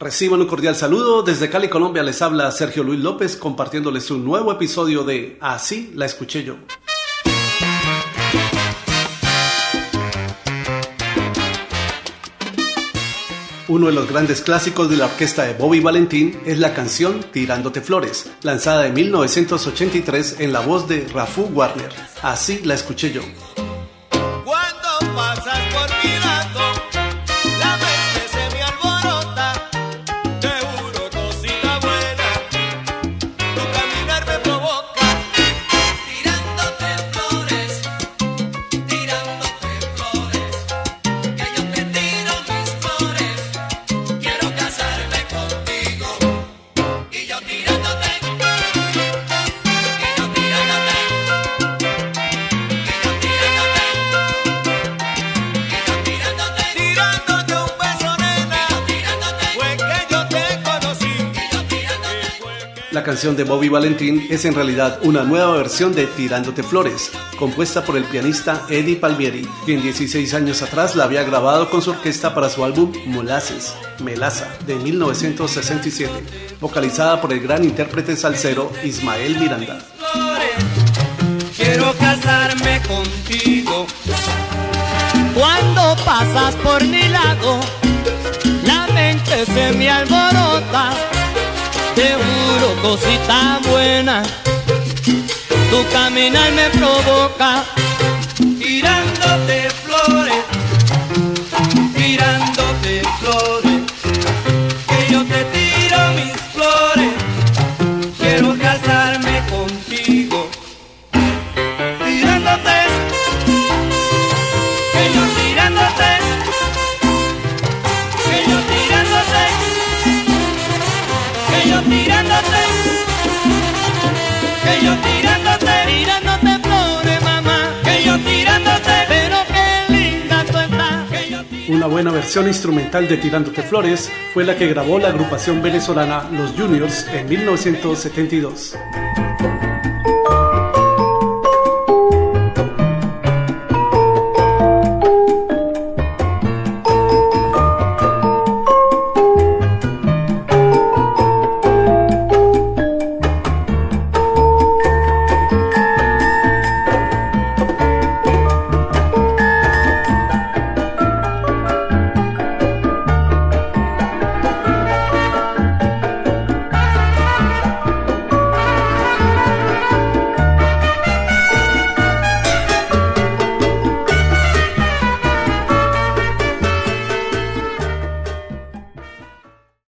Reciban un cordial saludo. Desde Cali, Colombia, les habla Sergio Luis López compartiéndoles un nuevo episodio de Así la escuché yo. Uno de los grandes clásicos de la orquesta de Bobby Valentín es la canción Tirándote Flores, lanzada en 1983 en la voz de Rafu Warner. Así la escuché yo. Cuando pasas por La canción de Bobby Valentín es en realidad una nueva versión de Tirándote Flores, compuesta por el pianista Eddie Palmieri, quien 16 años atrás la había grabado con su orquesta para su álbum Molasses, Melaza, de 1967, vocalizada por el gran intérprete salsero Ismael Miranda. Quiero casarme contigo. Cuando pasas por mi la mente se me. Cosita buena, tu caminar me provoca. Tirándote flores, tirándote flores, que yo te tiro mis flores. Quiero casarme contigo. Tirándote. Que yo tirándote. Que yo tirándote. Que yo tirándote. Una buena versión instrumental de Tirándote Flores fue la que grabó la agrupación venezolana Los Juniors en 1972.